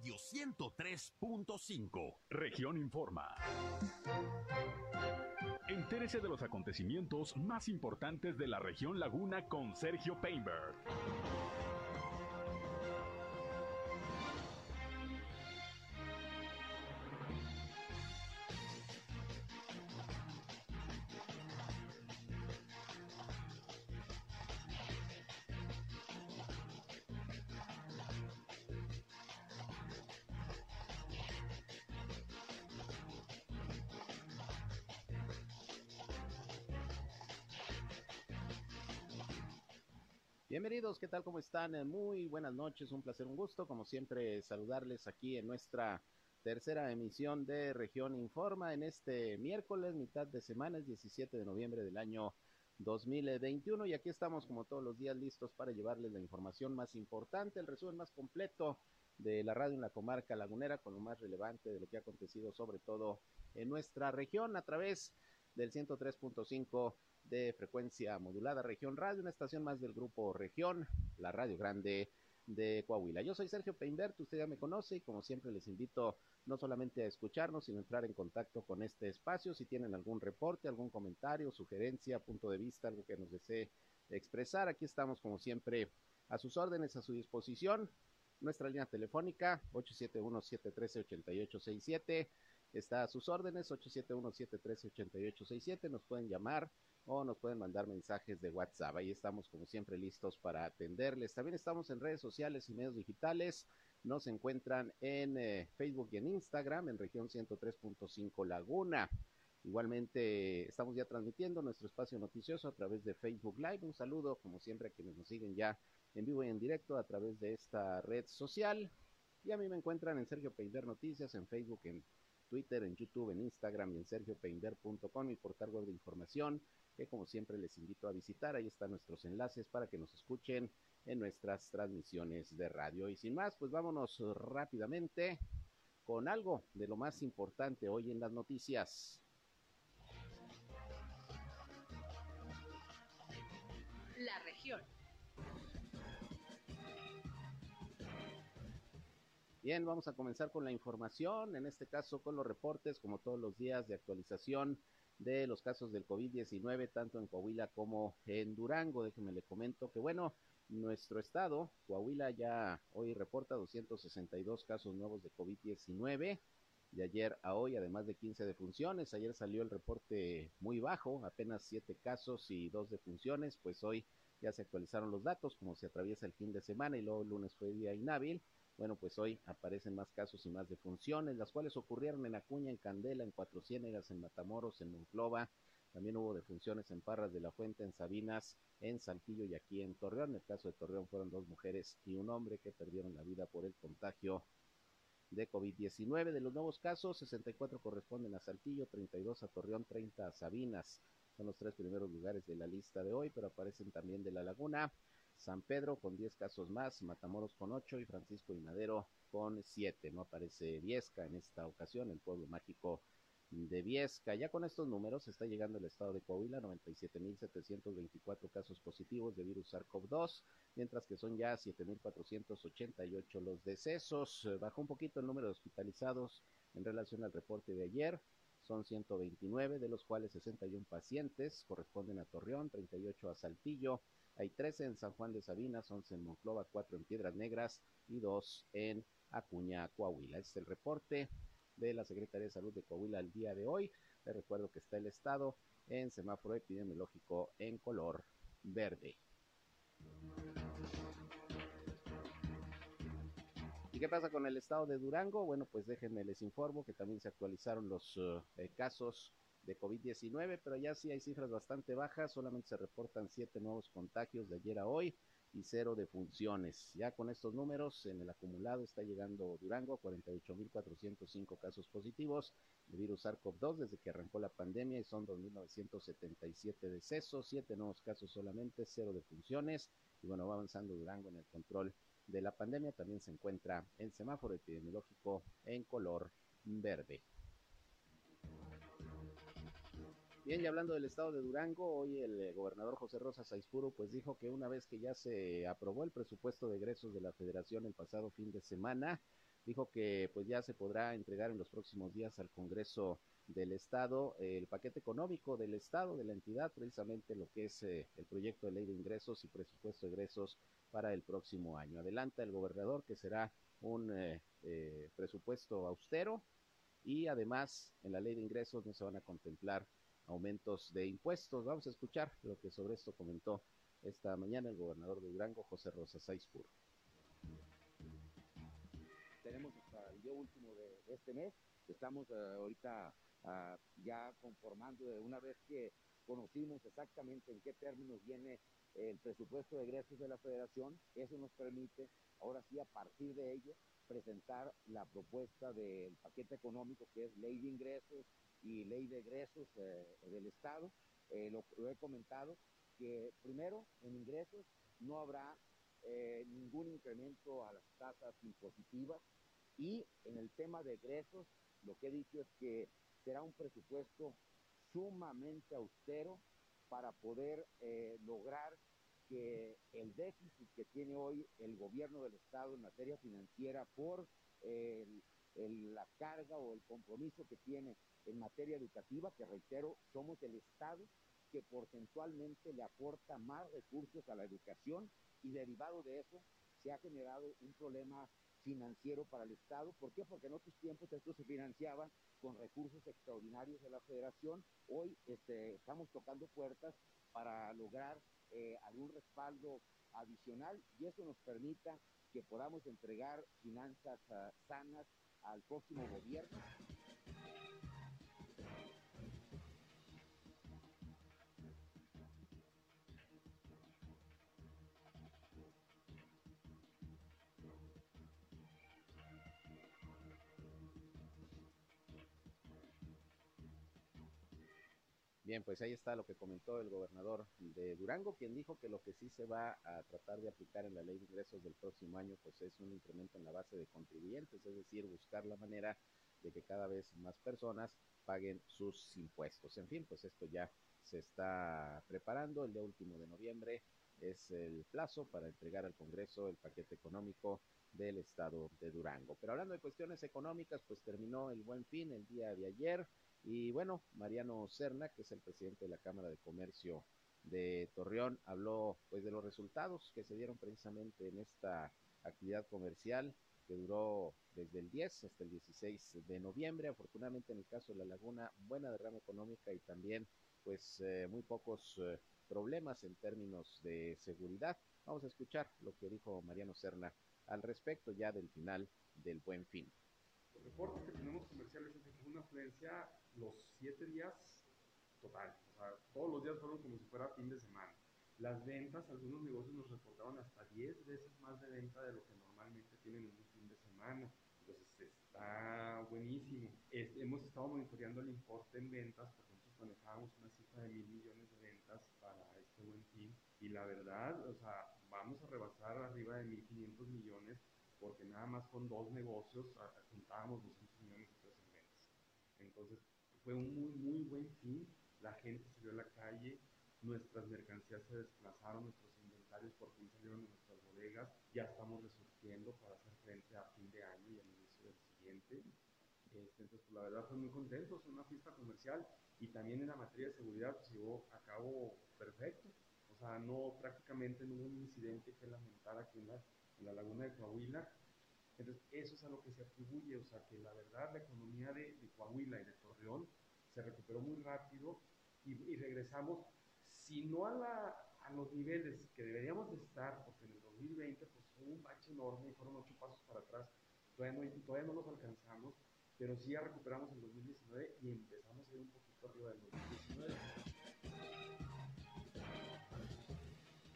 Radio 103.5. Región Informa. Entérese de los acontecimientos más importantes de la región Laguna con Sergio Painberg. Tal? ¿Cómo están? Eh, muy buenas noches, un placer, un gusto, como siempre, saludarles aquí en nuestra tercera emisión de Región Informa en este miércoles, mitad de semana, es 17 de noviembre del año 2021 y aquí estamos como todos los días listos para llevarles la información más importante, el resumen más completo de la radio en la comarca lagunera con lo más relevante de lo que ha acontecido sobre todo en nuestra región a través del 103.5 de frecuencia modulada Región Radio, una estación más del grupo Región, la Radio Grande de Coahuila. Yo soy Sergio Peinbert, usted ya me conoce y como siempre les invito no solamente a escucharnos, sino a entrar en contacto con este espacio. Si tienen algún reporte, algún comentario, sugerencia, punto de vista, algo que nos desee expresar, aquí estamos como siempre a sus órdenes, a su disposición. Nuestra línea telefónica 871-713-8867 está a sus órdenes, 871-713-8867. Nos pueden llamar o nos pueden mandar mensajes de WhatsApp. Ahí estamos como siempre listos para atenderles. También estamos en redes sociales y medios digitales. Nos encuentran en eh, Facebook y en Instagram en región 103.5 Laguna. Igualmente estamos ya transmitiendo nuestro espacio noticioso a través de Facebook Live. Un saludo como siempre a quienes nos siguen ya en vivo y en directo a través de esta red social. Y a mí me encuentran en Sergio Peinder Noticias, en Facebook, en Twitter, en YouTube, en Instagram y en sergiopeinder.com, mi portal web de información que como siempre les invito a visitar. Ahí están nuestros enlaces para que nos escuchen en nuestras transmisiones de radio. Y sin más, pues vámonos rápidamente con algo de lo más importante hoy en las noticias. La región. Bien, vamos a comenzar con la información, en este caso con los reportes, como todos los días de actualización de los casos del COVID-19, tanto en Coahuila como en Durango. Déjenme le comento que, bueno, nuestro estado, Coahuila, ya hoy reporta 262 casos nuevos de COVID-19 de ayer a hoy, además de 15 defunciones. Ayer salió el reporte muy bajo, apenas 7 casos y 2 defunciones, pues hoy ya se actualizaron los datos, como se atraviesa el fin de semana y luego el lunes fue día inhábil. Bueno, pues hoy aparecen más casos y más defunciones, las cuales ocurrieron en Acuña, en Candela, en Cuatro Ciénegas, en Matamoros, en Monclova. También hubo defunciones en Parras de la Fuente, en Sabinas, en Saltillo y aquí en Torreón. En el caso de Torreón fueron dos mujeres y un hombre que perdieron la vida por el contagio de COVID-19. De los nuevos casos, 64 corresponden a Saltillo, 32 a Torreón, 30 a Sabinas. Son los tres primeros lugares de la lista de hoy, pero aparecen también de La Laguna, San Pedro con 10 casos más, Matamoros con 8 y Francisco y Madero con 7. No aparece Viesca en esta ocasión, el pueblo mágico de Viesca. Ya con estos números está llegando el estado de Coahuila, 97.724 casos positivos de virus SARS-CoV-2, mientras que son ya 7.488 los decesos. Bajó un poquito el número de hospitalizados en relación al reporte de ayer. Son 129, de los cuales 61 pacientes corresponden a Torreón, 38 a Saltillo, hay 13 en San Juan de Sabinas, 11 en Monclova, 4 en Piedras Negras y 2 en Acuña, Coahuila. Este es el reporte de la Secretaría de Salud de Coahuila al día de hoy. Les recuerdo que está el estado en semáforo epidemiológico en color verde. ¿Y qué pasa con el estado de Durango? Bueno, pues déjenme les informo que también se actualizaron los eh, casos de COVID-19, pero ya sí hay cifras bastante bajas, solamente se reportan siete nuevos contagios de ayer a hoy y cero de funciones. Ya con estos números, en el acumulado está llegando Durango a 48.405 casos positivos de virus SARS-CoV-2 desde que arrancó la pandemia y son 2.977 decesos, siete nuevos casos solamente, cero de funciones y bueno, va avanzando Durango en el control de la pandemia. También se encuentra en semáforo epidemiológico en color verde. Bien, y hablando del estado de Durango, hoy el eh, gobernador José Rosa Saizpuro pues dijo que una vez que ya se aprobó el presupuesto de egresos de la federación el pasado fin de semana, dijo que pues ya se podrá entregar en los próximos días al Congreso del Estado el paquete económico del Estado, de la entidad, precisamente lo que es eh, el proyecto de ley de ingresos y presupuesto de egresos para el próximo año. Adelanta el gobernador que será un eh, eh, presupuesto austero y además en la ley de ingresos no se van a contemplar aumentos de impuestos. Vamos a escuchar lo que sobre esto comentó esta mañana el gobernador de Durango, José Rosa Saizpur. Tenemos hasta el día último de, este mes, estamos ahorita uh, ya conformando de una vez que conocimos exactamente en qué términos viene el presupuesto de egresos de la federación, eso nos permite ahora sí a partir de ello presentar la propuesta del paquete económico que es ley de ingresos y ley de egresos eh, del Estado. Eh, lo, he comentado que primero en ingresos no habrá eh, ningún incremento a las tasas impositivas y en el tema de egresos lo que he dicho es que será un presupuesto sumamente austero para poder eh, lograr que el déficit que tiene hoy el gobierno del Estado en materia financiera por el, la carga o el compromiso que tiene en materia educativa, que reitero, somos el Estado que porcentualmente le aporta más recursos a la educación y derivado de eso se ha generado un problema financiero para el Estado. ¿Por qué? Porque en otros tiempos esto se financiaba con recursos extraordinarios de la Federación. Hoy este, estamos tocando puertas para lograr eh, algún respaldo adicional y eso nos permita que podamos entregar finanzas uh, sanas al próximo gobierno. Bien, pues ahí está lo que comentó el gobernador de Durango, quien dijo que lo que sí se va a tratar de aplicar en la ley de ingresos del próximo año, pues es un incremento en la base de contribuyentes, es decir, buscar la manera de que cada vez más personas paguen sus impuestos. En fin, pues esto ya se está preparando. El día último de noviembre es el plazo para entregar al Congreso el paquete económico del estado de Durango. Pero hablando de cuestiones económicas, pues terminó el buen fin el día de ayer. Y bueno, Mariano Cerna, que es el presidente de la Cámara de Comercio de Torreón, habló pues de los resultados que se dieron precisamente en esta actividad comercial que duró desde el 10 hasta el 16 de noviembre. Afortunadamente en el caso de la Laguna, buena derrama económica y también pues eh, muy pocos eh, problemas en términos de seguridad. Vamos a escuchar lo que dijo Mariano Cerna al respecto ya del final del buen fin. Reportes que tenemos comerciales es de que una afluencia los siete días total. O sea, todos los días fueron como si fuera fin de semana. Las ventas, algunos negocios nos reportaron hasta 10 veces más de venta de lo que normalmente tienen en un fin de semana. Entonces está buenísimo. Este, hemos estado monitoreando el importe en ventas porque nosotros manejábamos una cifra de mil millones de ventas para este buen fin. Y la verdad, o sea, vamos a rebasar arriba de 1.500 millones porque nada más con dos negocios juntábamos 200 millones de pesos en ventas. Entonces, fue un muy, muy buen fin. La gente salió a la calle, nuestras mercancías se desplazaron, nuestros inventarios por fin salieron de nuestras bodegas, ya estamos resurgiendo para hacer frente a fin de año y al inicio del siguiente. Este, entonces, pues, la verdad, fue muy contentos, una fiesta comercial y también en la materia de seguridad pues, llevó a cabo perfecto. O sea, no, prácticamente no hubo un incidente que lamentar aquí en la, la laguna de Coahuila. Entonces, eso es a lo que se atribuye, o sea, que la verdad la economía de, Coahuila y de Torreón se recuperó muy rápido y, y regresamos, si no a, la, a, los niveles que deberíamos de estar, porque en el 2020 pues hubo un bache enorme y fueron ocho pasos para atrás, todavía no, todavía no los alcanzamos, pero sí ya recuperamos en 2019 y empezamos a ir un poquito arriba del 2019.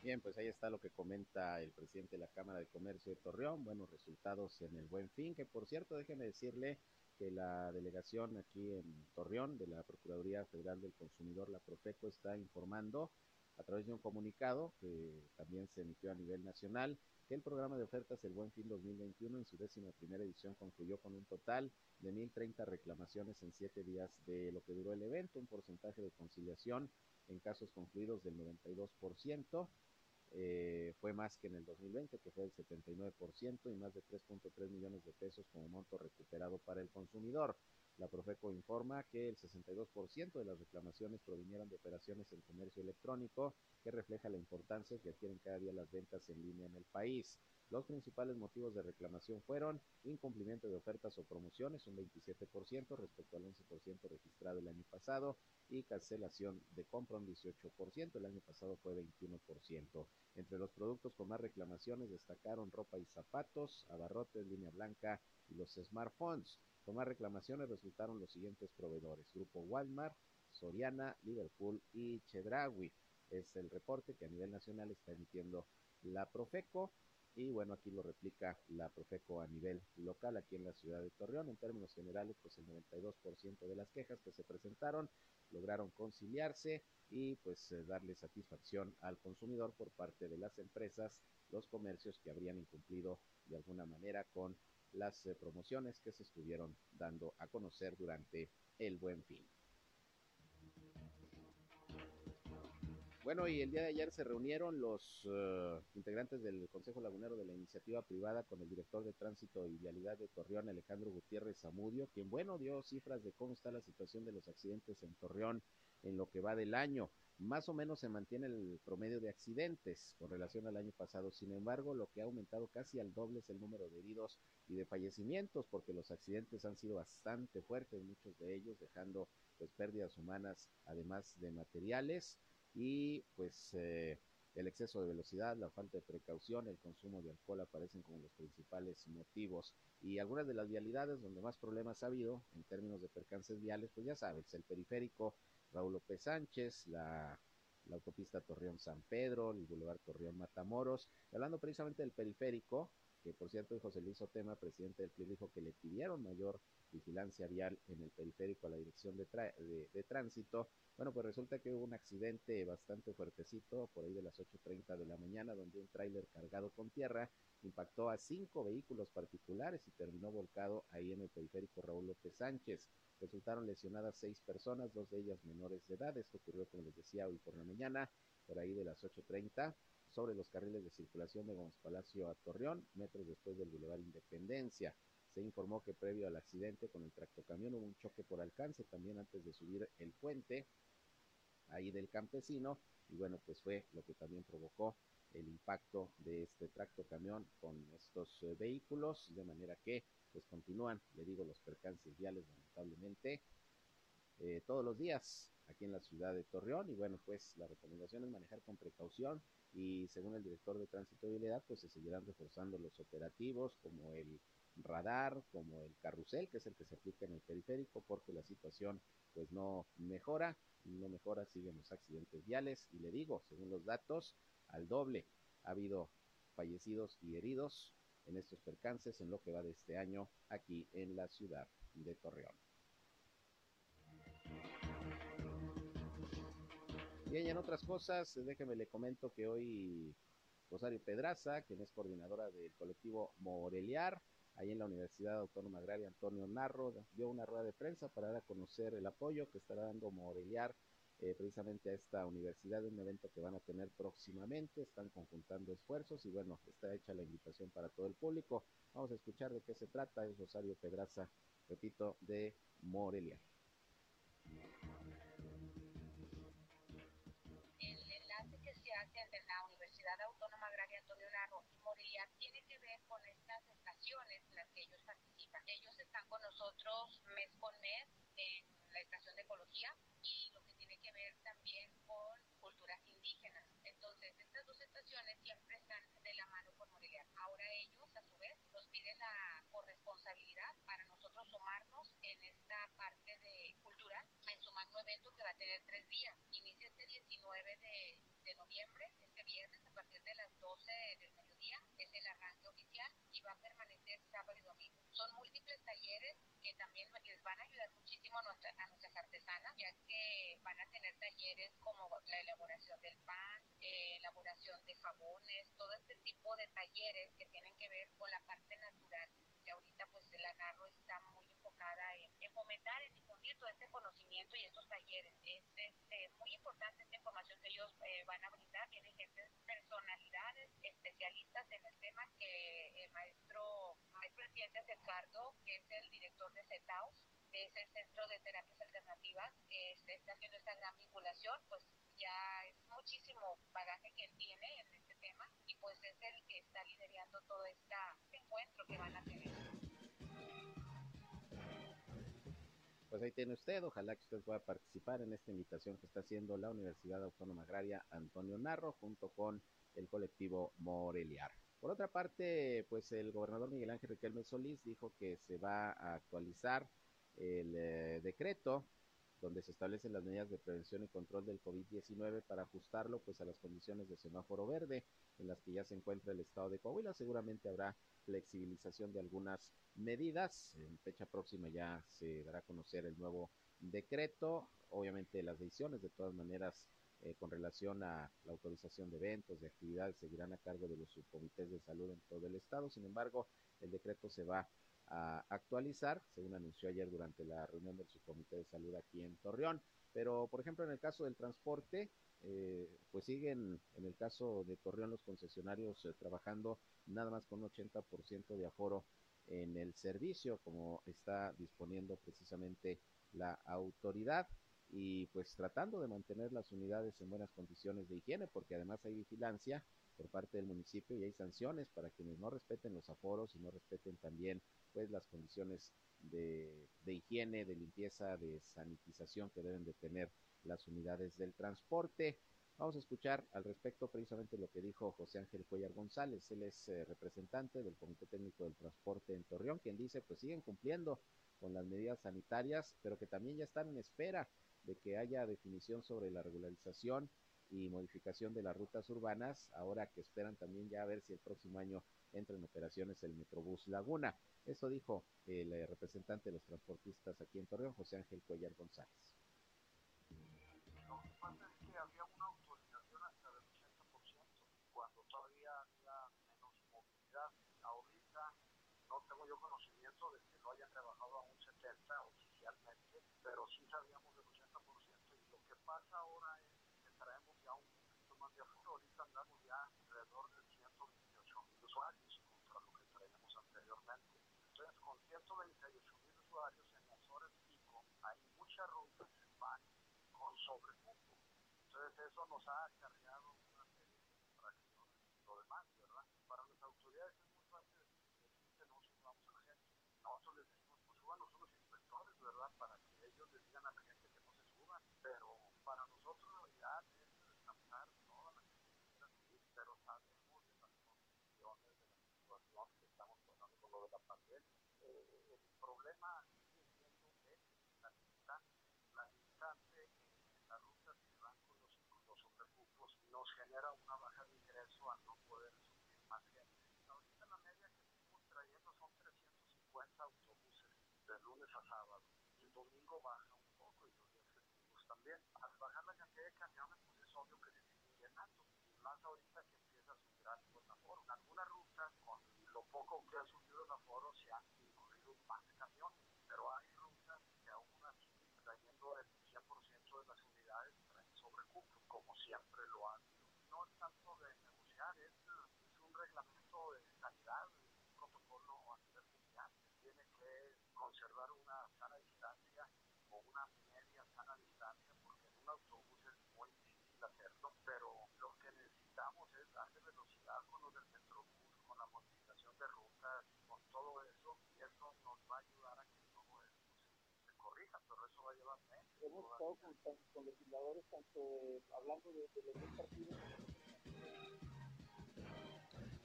Bien, pues ahí está lo que comenta el presidente de la Cámara de Comercio de Torreón, buenos resultados en el Buen Fin, que por cierto, déjeme decirle que la delegación aquí en Torreón de la Procuraduría Federal del Consumidor, la Profeco, está informando a través de un comunicado que también se emitió a nivel nacional que el programa de ofertas El Buen Fin 2021 en su décima primera edición concluyó con un total de 1.030 reclamaciones en siete días de lo que duró el evento, un porcentaje de conciliación en casos concluidos del 92%. Eh, fue más que en el 2020, que fue el 79%, y más de 3.3 millones de pesos como monto recuperado para el consumidor. La Profeco informa que el 62% de las reclamaciones provinieron de operaciones en comercio electrónico, que refleja la importancia que adquieren cada día las ventas en línea en el país. Los principales motivos de reclamación fueron incumplimiento de ofertas o promociones, un 27% respecto al 11% registrado el año pasado, y cancelación de compra, un 18%, el año pasado fue 21%. Entre los productos con más reclamaciones destacaron ropa y zapatos, abarrotes, línea blanca y los smartphones. Con más reclamaciones resultaron los siguientes proveedores, Grupo Walmart, Soriana, Liverpool y Chedraui. Es el reporte que a nivel nacional está emitiendo la Profeco y bueno, aquí lo replica la Profeco a nivel local aquí en la ciudad de Torreón. En términos generales, pues el 92% de las quejas que se presentaron lograron conciliarse y pues eh, darle satisfacción al consumidor por parte de las empresas, los comercios que habrían incumplido de alguna manera con las eh, promociones que se estuvieron dando a conocer durante el buen fin. Bueno, y el día de ayer se reunieron los uh, integrantes del Consejo Lagunero de la Iniciativa Privada con el director de Tránsito y Vialidad de Torreón, Alejandro Gutiérrez Zamudio, quien, bueno, dio cifras de cómo está la situación de los accidentes en Torreón en lo que va del año. Más o menos se mantiene el promedio de accidentes con relación al año pasado. Sin embargo, lo que ha aumentado casi al doble es el número de heridos y de fallecimientos, porque los accidentes han sido bastante fuertes, muchos de ellos dejando pues pérdidas humanas, además de materiales y pues eh, el exceso de velocidad, la falta de precaución, el consumo de alcohol aparecen como los principales motivos. Y algunas de las vialidades donde más problemas ha habido en términos de percances viales, pues ya sabes, el periférico Raúl López Sánchez, la, autopista Torreón San Pedro, el Boulevard Torreón Matamoros. Y hablando precisamente del periférico, que por cierto José Luis Otema, presidente del PRI, dijo que le pidieron mayor vigilancia vial en el periférico a la dirección de, de, tránsito. Bueno, pues resulta que hubo un accidente bastante fuertecito por ahí de las 8.30 de la mañana, donde un tráiler cargado con tierra impactó a cinco vehículos particulares y terminó volcado ahí en el periférico Raúl López Sánchez. Resultaron lesionadas seis personas, dos de ellas menores de edad. Esto ocurrió, como les decía, hoy por la mañana, por ahí de las 8.30 sobre los carriles de circulación de Gómez Palacio a Torreón, metros después del Boulevard Independencia. Se informó que previo al accidente con el tractocamión hubo un choque por alcance también antes de subir el puente ahí del campesino y bueno, pues fue lo que también provocó el impacto de este tractocamión con estos eh, vehículos, de manera que pues continúan, le digo, los percances viales lamentablemente eh, todos los días aquí en la ciudad de Torreón y bueno, pues la recomendación es manejar con precaución y según el director de tránsito y vialidad, pues se seguirán reforzando los operativos como el radar, como el carrusel, que es el que se aplica en el periférico, porque la situación pues no mejora, no mejora, siguen los accidentes viales y le digo, según los datos, al doble ha habido fallecidos y heridos en estos percances en lo que va de este año aquí en la ciudad de Torreón. Y en otras cosas, déjeme le comento que hoy Rosario Pedraza, quien es coordinadora del colectivo Moreliar, ahí en la Universidad Autónoma Agraria Antonio Narro, dio una rueda de prensa para dar a conocer el apoyo que estará dando Moreliar eh, precisamente a esta universidad, un evento que van a tener próximamente, están conjuntando esfuerzos y bueno, está hecha la invitación para todo el público. Vamos a escuchar de qué se trata, es Rosario Pedraza, repito, de Moreliar. Tiene que ver con estas estaciones en las que ellos participan. Ellos están con nosotros mes con mes en la estación de ecología y lo que tiene que ver también con culturas indígenas. Entonces, estas dos estaciones siempre están de la mano con Morelia. Ahora ellos, a su vez, nos piden la corresponsabilidad para nosotros sumarnos en esta parte de cultural en su magno evento que va a tener tres días. Inicia este 19 de de noviembre, este viernes, a partir de las 12 del mediodía, es el arranque oficial y va a permanecer sábado y domingo. Son múltiples talleres que también les van a ayudar muchísimo a, nuestra, a nuestras artesanas, ya que van a tener talleres como la elaboración del pan, eh, elaboración de jabones, todo este tipo de talleres que tienen que ver con la parte natural. Que ahorita pues el agarro está muy enfocada en, en fomentar, en difundir todo este conocimiento y estos talleres. Es este, muy importante esta información que ellos eh, van a brindar. Tienen gente especialistas en el tema que el maestro, maestro Ciencias que es el director de CETAUS, que es el Centro de Terapias Alternativas, este, está haciendo esta gran vinculación, pues ya es muchísimo bagaje que él tiene en este tema y pues es el que está liderando todo este encuentro que van a tener. Pues ahí tiene usted, ojalá que usted pueda participar en esta invitación que está haciendo la Universidad Autónoma Agraria Antonio Narro junto con el colectivo Moreliar. Por otra parte, pues el gobernador Miguel Ángel Riquelme Solís dijo que se va a actualizar el eh, decreto donde se establecen las medidas de prevención y control del COVID-19 para ajustarlo pues a las condiciones de semáforo verde en las que ya se encuentra el estado de Coahuila. Seguramente habrá flexibilización de algunas medidas. En fecha próxima ya se dará a conocer el nuevo decreto. Obviamente las decisiones de todas maneras eh, con relación a la autorización de eventos, de actividades, seguirán a cargo de los subcomités de salud en todo el estado. Sin embargo, el decreto se va a actualizar, según anunció ayer durante la reunión del subcomité de salud aquí en Torreón. Pero, por ejemplo, en el caso del transporte, eh, pues siguen en el caso de Torreón los concesionarios eh, trabajando nada más con un 80% de aforo en el servicio, como está disponiendo precisamente la autoridad y pues tratando de mantener las unidades en buenas condiciones de higiene, porque además hay vigilancia por parte del municipio y hay sanciones para quienes no respeten los aforos y no respeten también pues las condiciones de, de higiene, de limpieza, de sanitización que deben de tener las unidades del transporte. Vamos a escuchar al respecto precisamente lo que dijo José Ángel Cuellar González. Él es eh, representante del Comité Técnico del Transporte en Torreón, quien dice pues siguen cumpliendo con las medidas sanitarias, pero que también ya están en espera de que haya definición sobre la regularización y modificación de las rutas urbanas, ahora que esperan también ya a ver si el próximo año entra en operaciones el Metrobús Laguna. Eso dijo el eh, representante de los transportistas aquí en Torreón, José Ángel Cuellar González. Lo que pasa es que había una autorización hasta del 80%, cuando todavía había menos movilidad. Ahorita no tengo yo conocimiento de que lo hayan rebajado a un 70% oficialmente, pero sí sabíamos del 80%. Y lo que pasa ahora es que traemos ya un poquito más de andamos ya alrededor de 128 mil usuarios contra lo que traíamos anteriormente. Entonces, con 128 mil usuarios en las horas pico, hay muchas rutas que van con sobrecupo. Entonces, eso nos ha acarreado una serie de infracciones y lo demás, ¿verdad? Para las autoridades es muy fácil decir que no subamos a la gente. Nosotros les decimos, pues súbanos unos inspectores, ¿verdad? Para que ellos les digan a la gente que no se suban. Pero para nosotros la realidad es descansar toda la gente que quiera subir, pero sabemos de las condiciones, de la situación que estamos pasando con lo de la pandemia. Eh, el problema sigue siendo ese, la distancia. La distancia en las rutas que van con los, los sobrecupos nos genera una baja de ingreso al no poder subir más gente. Ahorita la media que seguimos trayendo son 350 autobuses de lunes a sábado. Y el domingo baja un poco y los días festivos también. Al bajar la cantidad de camiones, pues es obvio que se siguen llenando. Y más ahorita que empieza a subir algo el aforo. En algunas rutas, con lo poco que ha subido el aforo, se han incluido más camiones. Pero hay rutas que aún así, trayendo el 100% de las unidades, traen sobrecupo, como siempre lo han sido. No es tanto de negociar, es, es un reglamento de sanidad, un protocolo a nivel mundial. Tiene que conservar una sana distancia o una media sana distancia, porque en un autobús es muy difícil hacerlo, pero lo que necesitamos es darle velocidad con lo del Metrobús, con la modificación de rutas, con todo eso, y eso nos va a ayudar a que todo esto se, se corrija, pero eso va a llevar meses. Hemos estado con, con legisladores, tanto de, hablando de, de los dos partidos,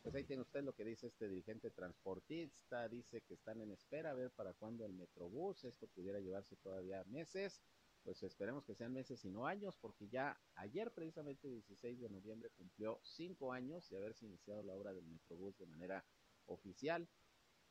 Pues ahí tiene usted lo que dice este dirigente transportista, dice que están en espera a ver para cuándo el Metrobús, esto pudiera llevarse todavía meses, pues esperemos que sean meses y no años, porque ya ayer precisamente 16 de noviembre cumplió cinco años de haberse iniciado la obra del Metrobús de manera oficial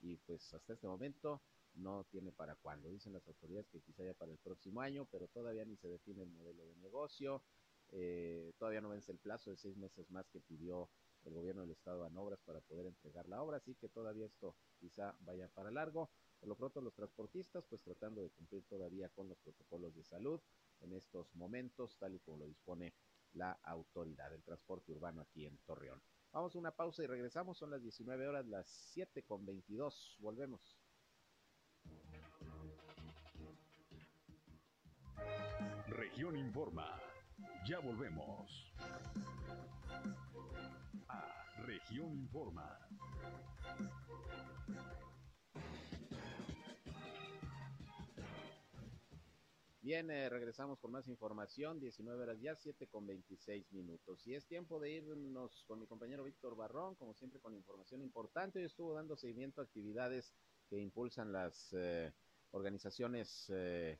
y pues hasta este momento no tiene para cuándo. Dicen las autoridades que quizá ya para el próximo año, pero todavía ni se define el modelo de negocio, eh, todavía no vence el plazo de seis meses más que pidió el gobierno del estado a obras para poder entregar la obra, así que todavía esto quizá vaya para largo. Por lo pronto los transportistas pues tratando de cumplir todavía con los protocolos de salud en estos momentos, tal y como lo dispone la autoridad del transporte urbano aquí en Torreón. Vamos a una pausa y regresamos. Son las 19 horas, las 7 con 22. Volvemos. Región Informa. Ya volvemos. A Región Informa. Bien, regresamos con más información, 19 horas ya, 7 con 26 minutos. Y es tiempo de irnos con mi compañero Víctor Barrón, como siempre con información importante. Hoy estuvo dando seguimiento a actividades que impulsan las eh, organizaciones eh,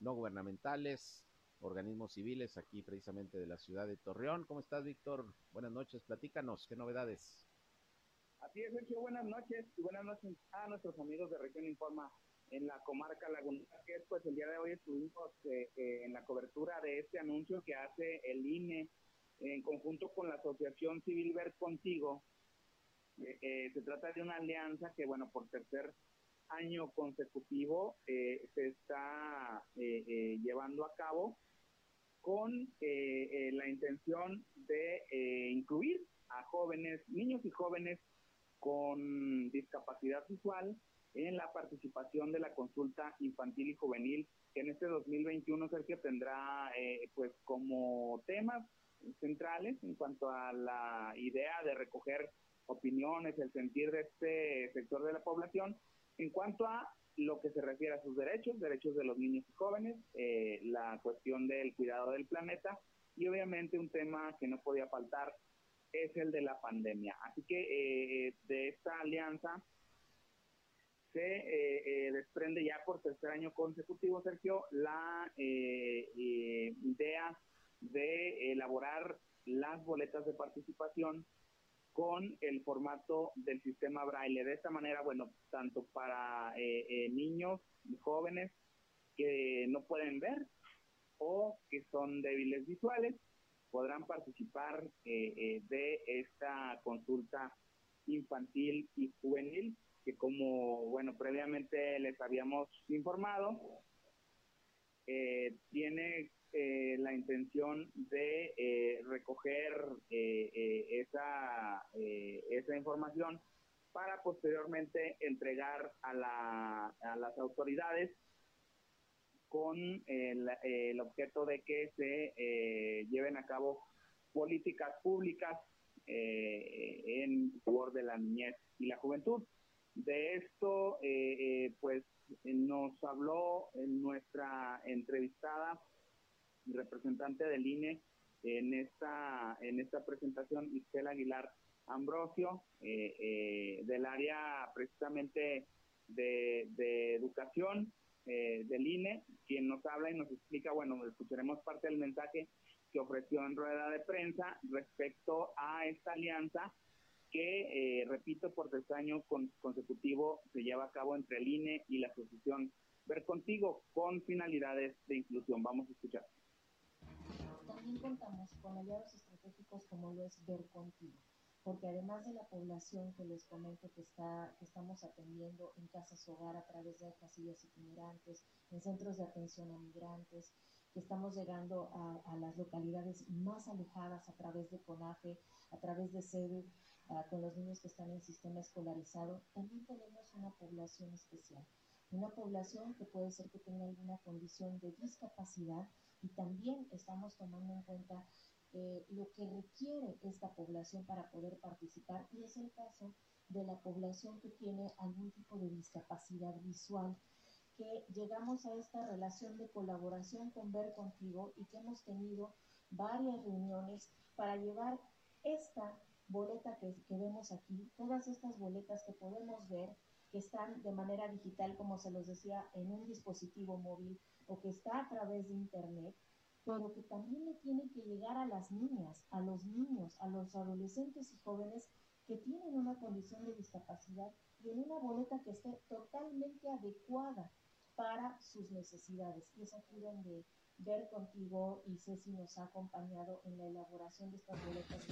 no gubernamentales, organismos civiles aquí precisamente de la ciudad de Torreón. ¿Cómo estás, Víctor? Buenas noches, platícanos, ¿qué novedades? Así es, Sergio, buenas noches y buenas noches a nuestros amigos de Región Informa en la comarca lagunera, que pues el día de hoy estuvimos eh, eh, en la cobertura de este anuncio que hace el INE en conjunto con la Asociación Civil Ver Contigo. Eh, se trata de una alianza que, bueno, por tercer año consecutivo se está llevando a cabo con la intención de incluir a jóvenes, niños y jóvenes con discapacidad visual en la participación de la consulta infantil y juvenil, que en este 2021, Sergio, tendrá eh, pues como temas centrales en cuanto a la idea de recoger opiniones, el sentir de este sector de la población, en cuanto a lo que se refiere a sus derechos, derechos de los niños y jóvenes, eh, la cuestión del cuidado del planeta y obviamente un tema que no podía faltar es el de la pandemia. Así que eh, de esta alianza se eh, eh, desprende ya por tercer año consecutivo, Sergio, la eh, idea de elaborar las boletas de participación con el formato del sistema braille. De esta manera, bueno, tanto para niños y jóvenes que no pueden ver o que son débiles visuales, podrán participar de esta consulta infantil y juvenil que como, bueno, previamente les habíamos informado, eh, tiene eh, la intención de eh, recoger esa, esa información para posteriormente entregar a, la, a las autoridades con el, el, objeto de que se lleven a cabo políticas públicas en favor de la niñez y la juventud. De esto, eh, eh, pues nos habló en nuestra entrevistada representante del INE en esta en esta presentación Isabel Aguilar Ambrosio eh, del área precisamente de, educación del INE quien nos habla y nos explica bueno escucharemos parte del mensaje que ofreció en rueda de prensa respecto a esta alianza que, eh, repito, por tercer año consecutivo se lleva a cabo entre el INE y la Asociación Ver Contigo con finalidades de inclusión. Vamos a escuchar. También contamos con aliados estratégicos como lo es Ver Contigo, porque además de la población que les comento que, está, que estamos atendiendo en casas hogar a través de casillas itinerantes, en centros de atención a migrantes, que estamos llegando a, a las localidades más alejadas a través de CONAFE, a través de SEDE, Ah, con los niños que están en sistema escolarizado, también tenemos una población especial, una población que puede ser que tenga alguna condición de discapacidad y también estamos tomando en cuenta eh, lo que requiere esta población para poder participar y es el caso de la población que tiene algún tipo de discapacidad visual que llegamos a esta relación de colaboración con Ver Contigo y que hemos tenido varias reuniones para llevar esta boleta que, vemos aquí, todas estas boletas que podemos ver, que están de manera digital, como se los decía, en un dispositivo móvil o que está a través de Internet, pero que también le tiene que llegar a las niñas, a los niños, a los adolescentes y jóvenes que tienen una condición de discapacidad y en una boleta que esté totalmente adecuada para sus necesidades. Y es aquí donde ver contigo y Ceci nos ha acompañado en la elaboración de estas boletas.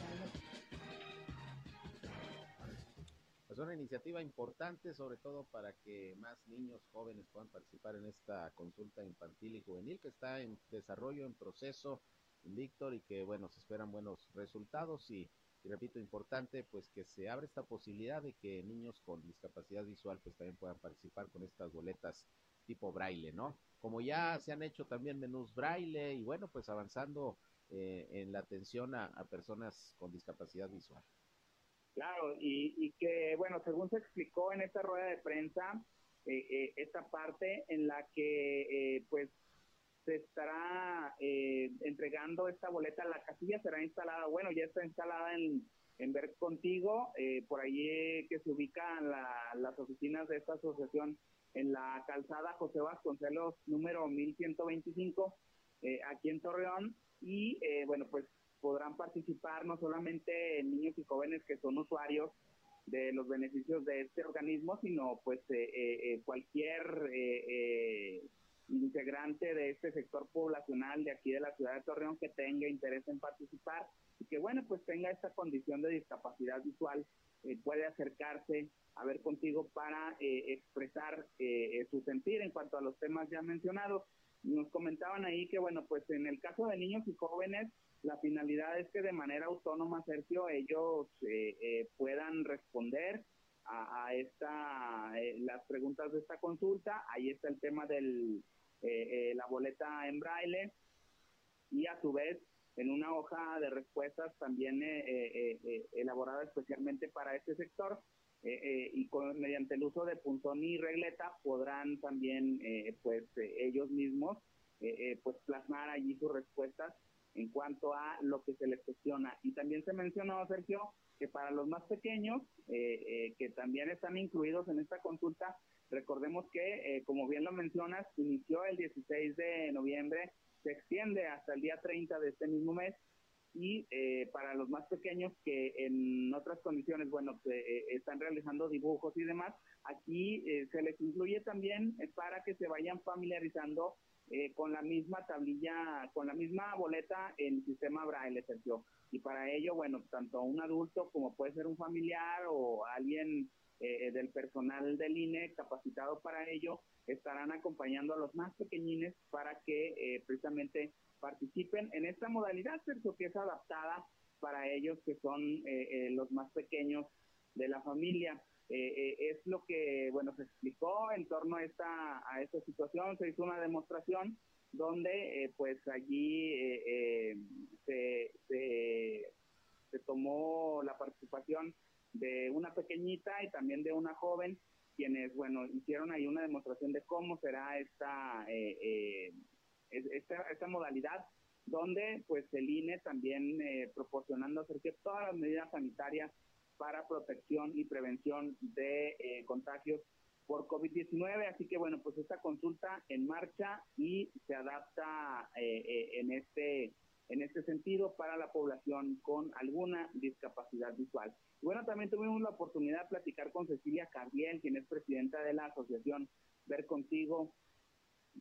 Es una iniciativa importante, sobre todo para que más niños jóvenes puedan participar en esta consulta infantil y juvenil que está en desarrollo, en proceso, Víctor, y que, bueno, se esperan buenos resultados y y repito, importante pues que se abra esta posibilidad de que niños con discapacidad visual pues también puedan participar con estas boletas tipo braille, ¿no? Como ya se han hecho también menús braille y bueno, pues avanzando eh, en la atención a, personas con discapacidad visual. Claro, y, y, que bueno, según se explicó en esta rueda de prensa, eh, eh, esta parte en la que eh, pues se estará eh, entregando esta boleta, la casilla será instalada, bueno, ya está instalada en, en Ver Contigo, por ahí que se ubican la, las oficinas de esta asociación en la calzada José Vasconcelos número 1125, eh, aquí en Torreón, y eh, bueno, pues podrán participar no solamente niños y jóvenes que son usuarios de los beneficios de este organismo, sino pues eh, eh, cualquier eh, integrante de este sector poblacional de aquí de la ciudad de Torreón que tenga interés en participar y que bueno pues tenga esta condición de discapacidad visual eh, puede acercarse a ver contigo para eh, expresar eh, su sentir en cuanto a los temas ya mencionados. Nos comentaban ahí que bueno pues en el caso de niños y jóvenes la finalidad es que de manera autónoma Sergio ellos puedan responder a, a esta las preguntas de esta consulta. Ahí está el tema eh, eh, la boleta en braille. Y a su vez en una hoja de respuestas también eh, elaborada especialmente para este sector y con, mediante el uso de punzón y regleta podrán también pues ellos mismos pues plasmar allí sus respuestas en cuanto a lo que se les cuestiona. Y también se mencionó, Sergio, que para los más pequeños, eh, eh, que también están incluidos en esta consulta, recordemos que, eh, como bien lo mencionas, inició el 16 de noviembre, se extiende hasta el día 30 de este mismo mes, y eh, para los más pequeños que en otras condiciones, bueno, eh, están realizando dibujos y demás, aquí eh, se les incluye también para que se vayan familiarizando con la misma tablilla, con la misma boleta en sistema braille, Sergio. Y para ello, bueno, tanto un adulto como puede ser un familiar o alguien del personal del INE capacitado para ello, estarán acompañando a los más pequeñines para que precisamente participen en esta modalidad, Sergio, que es adaptada para ellos que son eh, eh, los más pequeños de la familia. Eh, es lo que, bueno, se explicó en torno a esta, a esta situación, se hizo una demostración donde, pues allí se, se, se tomó la participación de una pequeñita y también de una joven, quienes, bueno, hicieron ahí una demostración de cómo será esta eh, eh, esta, esta modalidad donde pues el INE también eh, proporcionando que todas las medidas sanitarias para protección y prevención de eh, contagios por COVID-19. Así que bueno, pues esta consulta en marcha y se adapta eh, eh, en este en este sentido para la población con alguna discapacidad visual. Bueno, también tuvimos la oportunidad de platicar con Cecilia Cardiel, quien es presidenta de la asociación Ver Contigo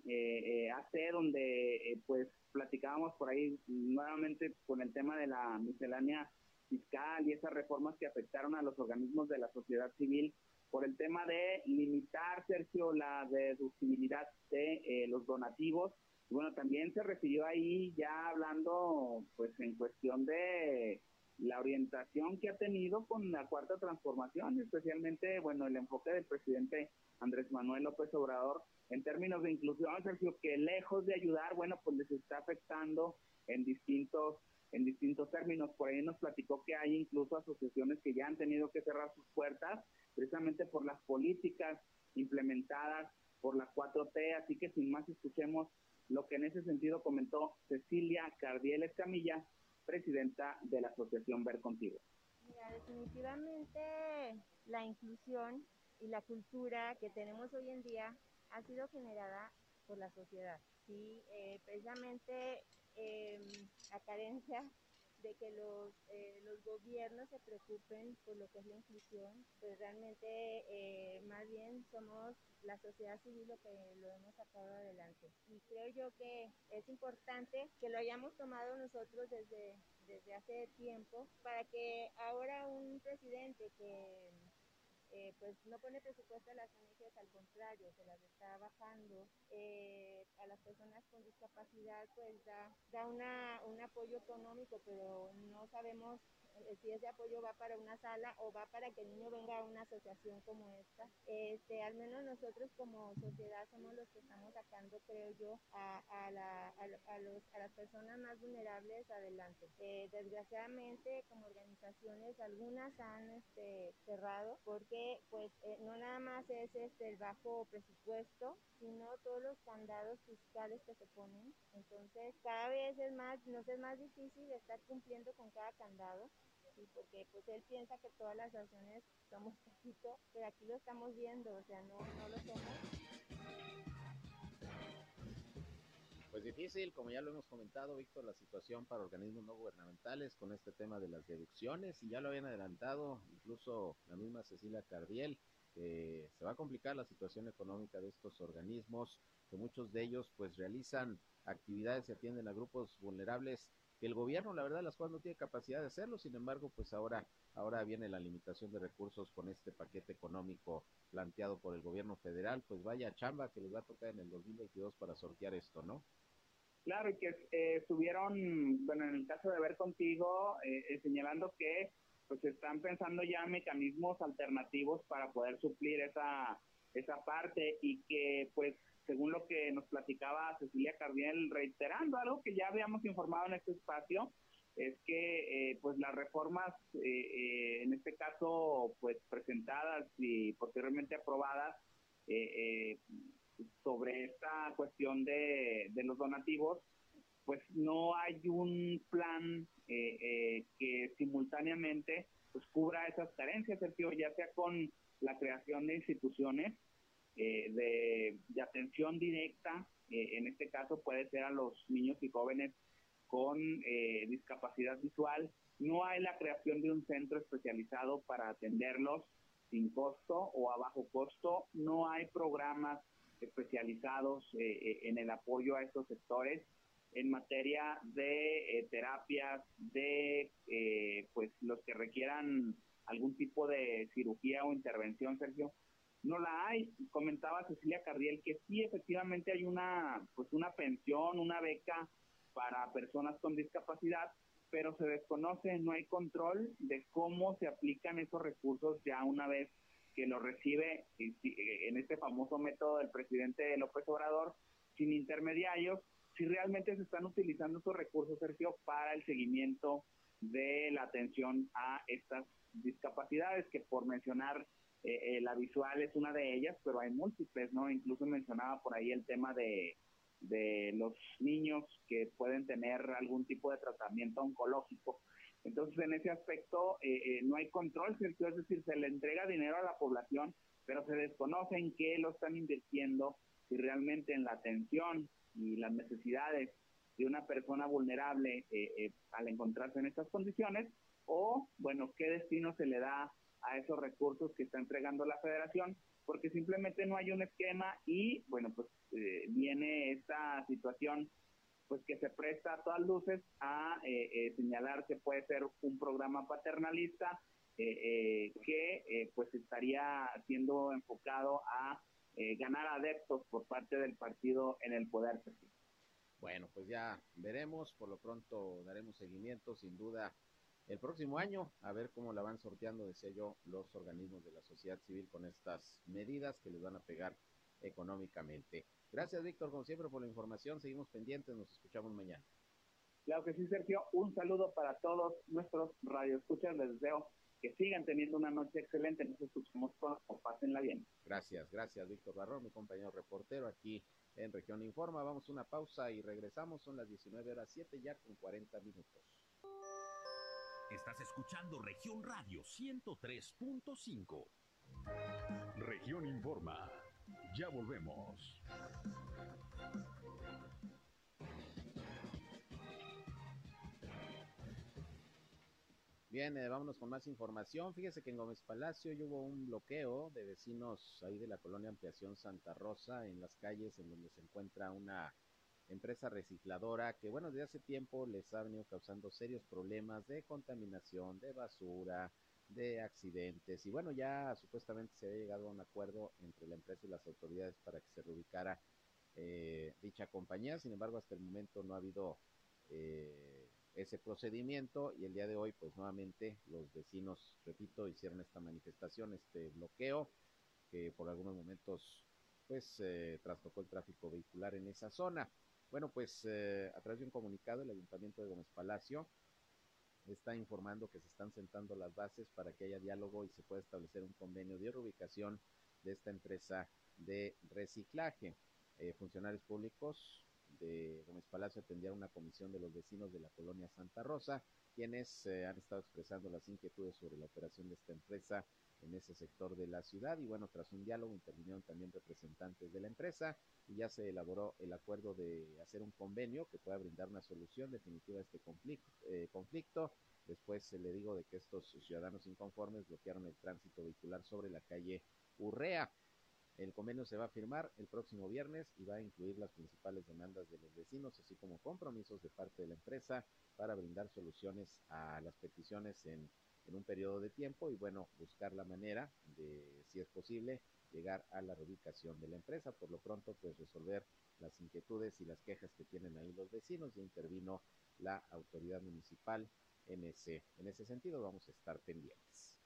eh, eh, donde eh, pues platicábamos por ahí nuevamente con el tema de la miscelánea fiscal y esas reformas que afectaron a los organismos de la sociedad civil por el tema de limitar, Sergio, la deducibilidad de eh, los donativos. Y bueno, también se refirió ahí ya hablando pues en cuestión de la orientación que ha tenido con la cuarta transformación, especialmente, bueno, el enfoque del presidente Andrés Manuel López Obrador en términos de inclusión, Sergio, que lejos de ayudar, bueno, pues les está afectando en distintos en distintos términos. Por ahí nos platicó que hay incluso asociaciones que ya han tenido que cerrar sus puertas precisamente por las políticas implementadas por la 4T, así que sin más escuchemos lo que en ese sentido comentó Cecilia Cardiel Escamilla, presidenta de la Asociación Ver Contigo. Definitivamente la inclusión y la cultura que tenemos hoy en día ha sido generada por la sociedad. Sí, eh, precisamente eh, la carencia de que los, eh, los gobiernos se preocupen por lo que es la inclusión, pues realmente eh, más bien somos la sociedad civil lo que lo hemos sacado adelante. Y creo yo que es importante que lo hayamos tomado nosotros desde, desde hace tiempo para que ahora un presidente que eh, pues no pone presupuesto a las ONGs, al contrario, se las está bajando. Eh, a las personas con discapacidad pues da, da una, un apoyo económico, pero no sabemos si ese apoyo va para una sala o va para que el niño venga a una asociación como esta. Este, al menos nosotros como sociedad somos los que estamos sacando, creo yo, a, a, la, a, los, a las personas más vulnerables adelante. Eh, desgraciadamente, como organizaciones, algunas han este, cerrado porque pues eh, no nada más es este el bajo presupuesto, sino todos los candados fiscales que se ponen. Entonces, cada vez es más, nos es más difícil estar cumpliendo con cada candado porque pues él piensa que todas las acciones somos poquito, pero aquí lo estamos viendo, o sea, no, no lo somos. Pues difícil, como ya lo hemos comentado, Víctor, la situación para organismos no gubernamentales con este tema de las deducciones, y ya lo habían adelantado, incluso la misma Cecilia Cardiel, que se va a complicar la situación económica de estos organismos, que muchos de ellos pues realizan actividades y atienden a grupos vulnerables el gobierno, la verdad, las cuales no tiene capacidad de hacerlo, sin embargo, pues ahora, ahora viene la limitación de recursos con este paquete económico planteado por el gobierno federal, pues vaya chamba que les va a tocar en el 2022 para sortear esto, ¿no? Claro, y que eh, bueno, en el caso de ver contigo, eh, eh, señalando que pues están pensando ya mecanismos alternativos para poder suplir esa, esa parte y que pues según lo que nos platicaba Cecilia Cardiel, reiterando algo que ya habíamos informado en este espacio, es que eh, pues las reformas, eh, eh, en este caso, pues presentadas y posteriormente aprobadas sobre esta cuestión de, de, los donativos, pues no hay un plan que simultáneamente pues cubra esas carencias, Sergio, ya sea con la creación de instituciones eh, de, atención directa, eh, en este caso puede ser a los niños y jóvenes con eh, discapacidad visual. No hay la creación de un centro especializado para atenderlos sin costo o a bajo costo. No hay programas especializados en el apoyo a estos sectores en materia de terapias, de pues los que requieran algún tipo de cirugía o intervención, Sergio, no la hay. Comentaba Cecilia Cardiel que sí, efectivamente hay una, pues una pensión, una beca para personas con discapacidad, pero se desconoce, no hay control de cómo se aplican esos recursos ya una vez que lo recibe en este famoso método del presidente López Obrador, sin intermediarios, si realmente se están utilizando esos recursos, Sergio, para el seguimiento de la atención a estas discapacidades, que por mencionar eh, eh, la visual es una de ellas, pero hay múltiples, ¿no? Incluso mencionaba por ahí el tema de, de los niños que pueden tener algún tipo de tratamiento oncológico. Entonces, en ese aspecto, eh, no hay control, ¿cierto? Es decir, se le entrega dinero a la población, pero se desconoce en qué lo están invirtiendo, si realmente en la atención y las necesidades de una persona vulnerable al encontrarse en estas condiciones, o, bueno, qué destino se le da a esos recursos que está entregando la federación, porque simplemente no hay un esquema y, bueno, pues eh, viene esta situación pues que se presta a todas luces a eh, eh, señalar que puede ser un programa paternalista que pues estaría siendo enfocado a ganar adeptos por parte del partido en el poder. Bueno, pues ya veremos, por lo pronto daremos seguimiento, sin duda el próximo año, a ver cómo la van sorteando, decía yo, los organismos de la sociedad civil con estas medidas que les van a pegar económicamente. Gracias, Víctor, como siempre, por la información. Seguimos pendientes, nos escuchamos mañana. Claro que sí, Sergio. Un saludo para todos nuestros radioescuchas. Les deseo que sigan teniendo una noche excelente. Nos escuchamos o pásenla bien. Gracias, gracias, Víctor Barrón, mi compañero reportero aquí en Región Informa. Vamos a una pausa y regresamos. Son las 19 horas 7 ya con 40 minutos. Estás escuchando región radio 103.5. Región Informa. Ya volvemos. Bien, eh, vámonos con más información. Fíjese que en Gómez Palacio hubo un bloqueo de vecinos ahí de la colonia Ampliación Santa Rosa en las calles en donde se encuentra una empresa recicladora que, bueno, desde hace tiempo les ha venido causando serios problemas de contaminación, de basura, de accidentes. Y bueno, ya supuestamente se había llegado a un acuerdo entre la empresa y las autoridades para que se reubicara eh, dicha compañía. Sin embargo, hasta el momento no ha habido eh, ese procedimiento y el día de hoy pues nuevamente los vecinos, repito, hicieron esta manifestación, este bloqueo que por algunos momentos pues eh, trastocó el tráfico vehicular en esa zona. Bueno, pues eh, a través de un comunicado el Ayuntamiento de Gómez Palacio está informando que se están sentando las bases para que haya diálogo y se pueda establecer un convenio de reubicación de esta empresa de reciclaje. Eh, funcionarios públicos de Gómez Palacio atendieron una comisión de los vecinos de la colonia Santa Rosa, quienes eh, han estado expresando las inquietudes sobre la operación de esta empresa en ese sector de la ciudad. Y bueno, tras un diálogo intervinieron también representantes de la empresa y ya se elaboró el acuerdo de hacer un convenio que pueda brindar una solución definitiva a este conflicto. Eh, conflicto. Después se le digo de que estos ciudadanos inconformes bloquearon el tránsito vehicular sobre la calle Urrea. El convenio se va a firmar el próximo viernes y va a incluir las principales demandas de los vecinos, así como compromisos de parte de la empresa para brindar soluciones a las peticiones en, en un periodo de tiempo y bueno, buscar la manera de, si es posible, llegar a la reubicación de la empresa. Por lo pronto, pues resolver las inquietudes y las quejas que tienen ahí los vecinos. y intervino la autoridad municipal MC. En ese sentido, vamos a estar pendientes.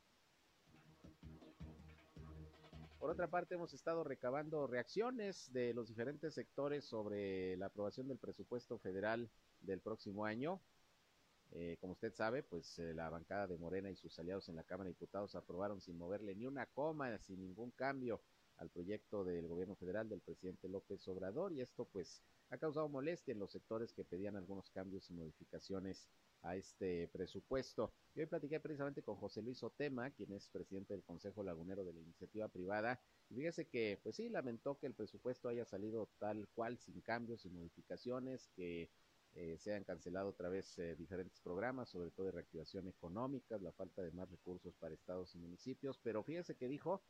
Por otra parte, hemos estado recabando reacciones de los diferentes sectores sobre la aprobación del presupuesto federal del próximo año. Eh, como usted sabe, pues eh, la bancada de Morena y sus aliados en la Cámara de Diputados aprobaron sin moverle ni una coma, sin ningún cambio al proyecto del gobierno federal del presidente López Obrador y esto pues ha causado molestia en los sectores que pedían algunos cambios y modificaciones a este presupuesto. Yo hoy platiqué precisamente con José Luis Otema, quien es presidente del Consejo Lagunero de la Iniciativa Privada, y fíjese que, pues sí, lamentó que el presupuesto haya salido tal cual, sin cambios y modificaciones, que eh, se han cancelado otra vez eh, diferentes programas, sobre todo de reactivación económica, la falta de más recursos para estados y municipios, pero fíjese que dijo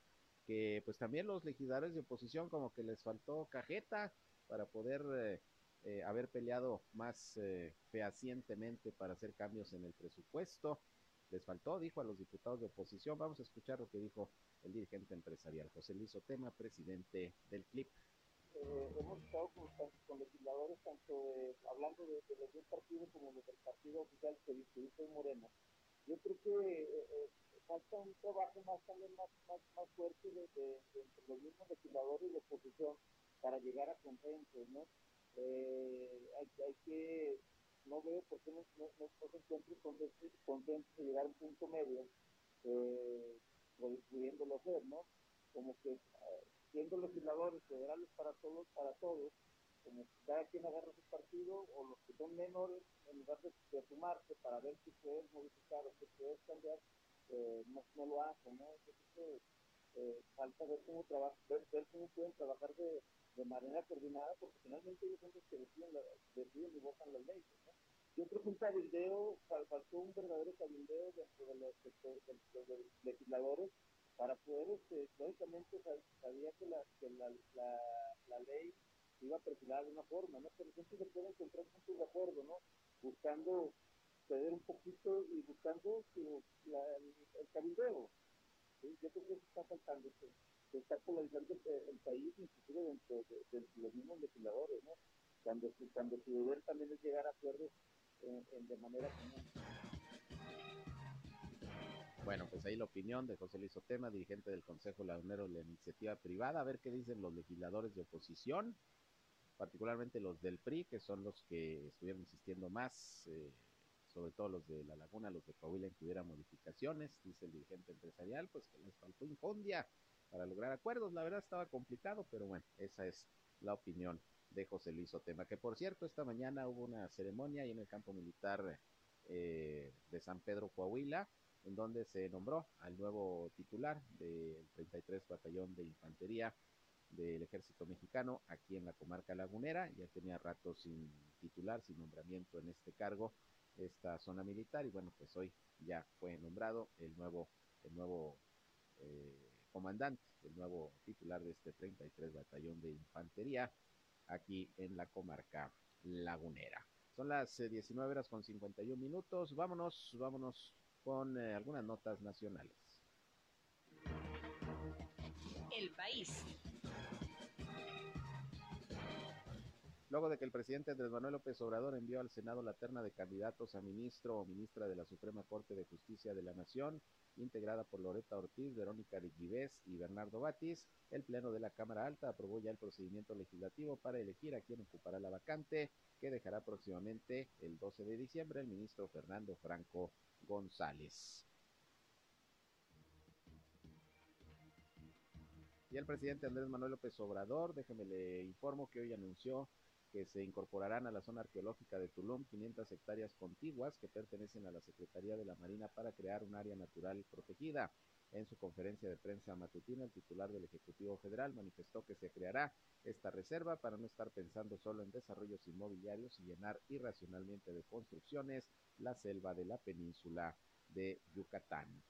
que pues también los legisladores de oposición como que les faltó cajeta para poder eh, eh, haber peleado más eh, fehacientemente para hacer cambios en el presupuesto. Les faltó, dijo a los diputados de oposición. Vamos a escuchar lo que dijo el dirigente empresarial, José Luis Otema, presidente del CLIP. Eh, hemos estado con, con legisladores, tanto hablando de, los dos partidos como del partido oficial que distribuye Morena. Yo creo que eh, falta un trabajo más también más, más, más fuerte de, de, los mismos legisladores de oposición para llegar a consensos, ¿no? eh, hay, hay, que, no veo por qué no, no, no se encuentren contentos de llegar a un punto medio, eh, pudiéndolo hacer, ¿no? Como que eh, siendo legisladores federales para todos, para todos, como cada quien agarra su partido o los que son menores, en lugar de, sumarse para ver si pueden modificar o si pueden cambiar, eh, no, no, lo hacen, ¿no? Entonces, eh, falta ver cómo, trabaja, ver, ver cómo pueden trabajar de, manera coordinada, porque finalmente ellos son los que deciden, la, deciden y votan las leyes. ¿no? Yo creo que un cabildeo, faltó un verdadero cabildeo dentro de los legisladores para poder, este, lógicamente sabía que la, que la, la, ley iba a perfilar de una forma, ¿no? Pero siempre se puede encontrar puntos de acuerdo, ¿no? Buscando ceder un poquito y buscando el, el cabildeo. Yo creo que eso está faltando. ¿sí? se está polarizando el, país, inclusive dentro de, los mismos legisladores, ¿no? Cuando, cuando su deber también es llegar a acuerdos en, de manera. Bueno, pues ahí la opinión de José Luis Otema, dirigente del Consejo Lagunero de la Iniciativa Privada, a ver qué dicen los legisladores de oposición, particularmente los del PRI, que son los que estuvieron insistiendo más, eh, sobre todo los de La Laguna, los de Coahuila, en que hubiera modificaciones, dice el dirigente empresarial, pues que les faltó infondia para lograr acuerdos. La verdad estaba complicado, pero bueno, esa es la opinión de José Luis Otema, que por cierto, esta mañana hubo una ceremonia ahí en el campo militar eh, de San Pedro Coahuila, en donde se nombró al nuevo titular del 33 Batallón de Infantería del Ejército Mexicano aquí en la comarca lagunera. Ya tenía rato sin titular, sin nombramiento en este cargo, esta zona militar, y bueno, pues hoy ya fue nombrado el nuevo, el nuevo eh, comandante, el nuevo titular de este 33 Batallón de Infantería aquí en la comarca lagunera. Son las 19 eh, horas con 51 minutos. Vámonos, vámonos con eh, algunas notas nacionales. El país. luego de que el presidente Andrés Manuel López Obrador envió al Senado la terna de candidatos a ministro o ministra de la Suprema Corte de Justicia de la Nación, integrada por Loreta Ortiz, Verónica de y Bernardo Batis, el Pleno de la Cámara Alta aprobó ya el procedimiento legislativo para elegir a quien ocupará la vacante, que dejará próximamente el 12 de diciembre el ministro Fernando Franco González. Y el presidente Andrés Manuel López Obrador, déjeme le informo que hoy anunció que se incorporarán a la zona arqueológica de Tulum 500 hectáreas contiguas que pertenecen a la Secretaría de la Marina para crear un área natural protegida. En su conferencia de prensa matutina, el titular del Ejecutivo Federal manifestó que se creará esta reserva para no estar pensando solo en desarrollos inmobiliarios y llenar irracionalmente de construcciones la selva de la península de Yucatán.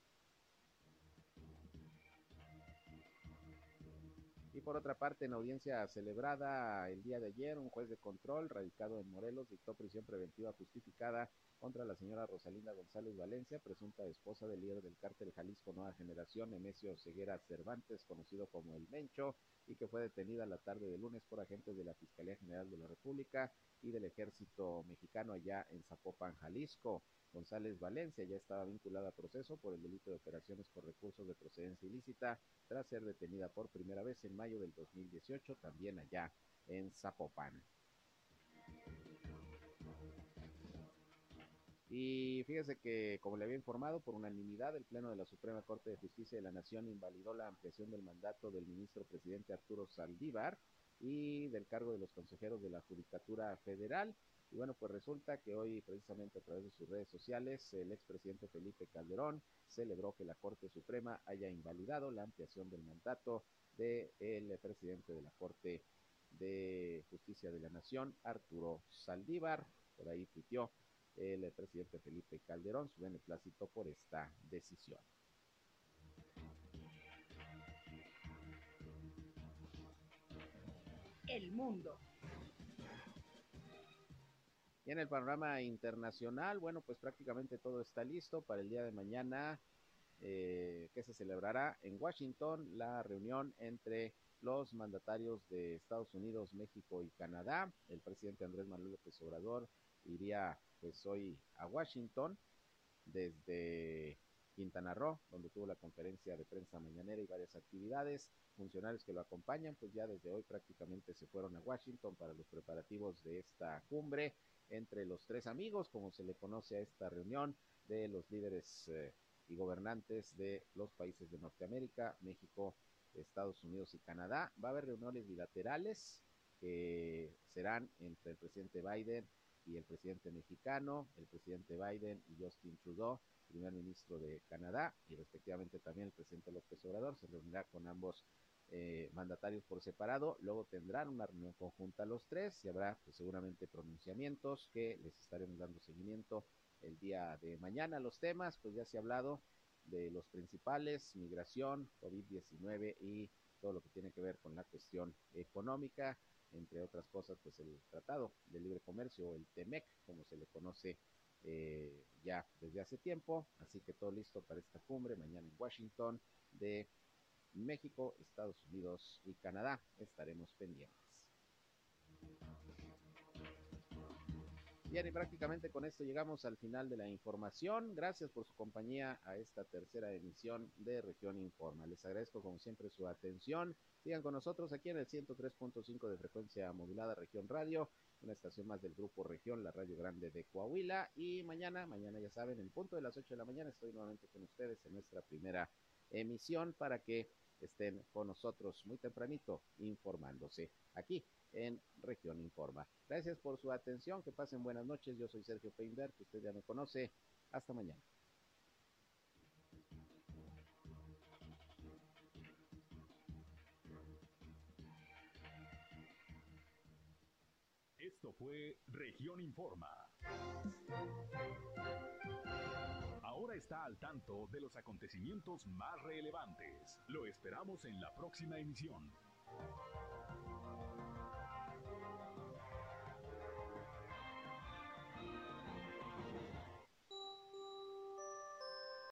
Y por otra parte, en audiencia celebrada el día de ayer, un juez de control radicado en Morelos dictó prisión preventiva justificada contra la señora Rosalinda González Valencia, presunta esposa del líder del cártel Jalisco Nueva Generación, Nemesio Ceguera Cervantes, conocido como El Mencho, y que fue detenida la tarde de lunes por agentes de la Fiscalía General de la República y del Ejército Mexicano allá en Zapopan, Jalisco. González Valencia ya estaba vinculada a proceso por el delito de operaciones con recursos de procedencia ilícita tras ser detenida por primera vez en mayo del 2018 también allá en Zapopan. Y fíjese que, como le había informado, por unanimidad, el Pleno de la Suprema Corte de Justicia de la Nación invalidó la ampliación del mandato del ministro presidente Arturo Saldívar y del cargo de los consejeros de la Judicatura Federal. Y bueno, pues resulta que hoy, precisamente a través de sus redes sociales, el expresidente Felipe Calderón celebró que la Corte Suprema haya invalidado la ampliación del mandato del presidente de la Corte de Justicia de la Nación, Arturo Saldívar. Por ahí tuiteó el presidente Felipe Calderón su beneplácito por esta decisión. El mundo. Y en el panorama internacional, bueno, pues prácticamente todo está listo para el día de mañana, eh, que se celebrará en Washington la reunión entre los mandatarios de Estados Unidos, México y Canadá. El presidente Andrés Manuel López Obrador iría pues hoy a Washington desde Quintana Roo, donde tuvo la conferencia de prensa mañanera y varias actividades. Funcionarios que lo acompañan, pues ya desde hoy prácticamente se fueron a Washington para los preparativos de esta cumbre entre los tres amigos, como se le conoce a esta reunión de los líderes eh, y gobernantes de los países de Norteamérica, México, Estados Unidos y Canadá. Va a haber reuniones bilaterales que serán entre el presidente Biden y el presidente mexicano, el presidente Biden y Justin Trudeau, primer ministro de Canadá, y respectivamente también el presidente López Obrador se reunirá con ambos eh, mandatarios por separado, luego tendrán una reunión conjunta los tres y habrá pues, seguramente pronunciamientos que les estaremos dando seguimiento el día de mañana. Los temas, pues ya se ha hablado de los principales, migración, COVID-19 y todo lo que tiene que ver con la cuestión económica, entre otras cosas, pues el Tratado de Libre Comercio, el TEMEC, como se le conoce eh, ya desde hace tiempo. Así que todo listo para esta cumbre mañana en Washington de México, Estados Unidos y Canadá. Estaremos pendientes. Bien, y prácticamente con esto llegamos al final de la información. Gracias por su compañía a esta tercera emisión de Región Informa. Les agradezco como siempre su atención. Sigan con nosotros aquí en el 103.5 de frecuencia modulada Región Radio, una estación más del Grupo Región, la Radio Grande de Coahuila. Y mañana, mañana ya saben, en punto de las 8 de la mañana estoy nuevamente con ustedes en nuestra primera emisión para que estén con nosotros muy tempranito informándose aquí en Región Informa. Gracias por su atención, que pasen buenas noches. Yo soy Sergio Peinberg, que usted ya me conoce. Hasta mañana. Esto fue Región Informa. Ahora está al tanto de los acontecimientos más relevantes. Lo esperamos en la próxima emisión.